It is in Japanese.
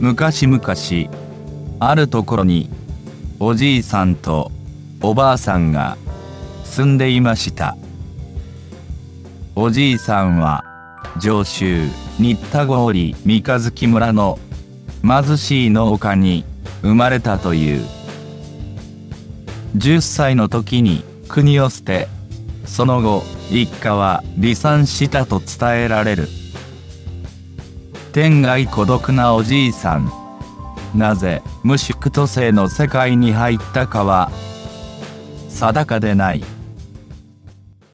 昔々あるところにおじいさんとおばあさんが住んでいました。おじいさんは上州新田郡三日月村の貧しい農家に生まれたという。10歳の時に国を捨てその後一家は離散したと伝えられる。天涯孤独なおじいさん。なぜ無宿途性の世界に入ったかは定かでない。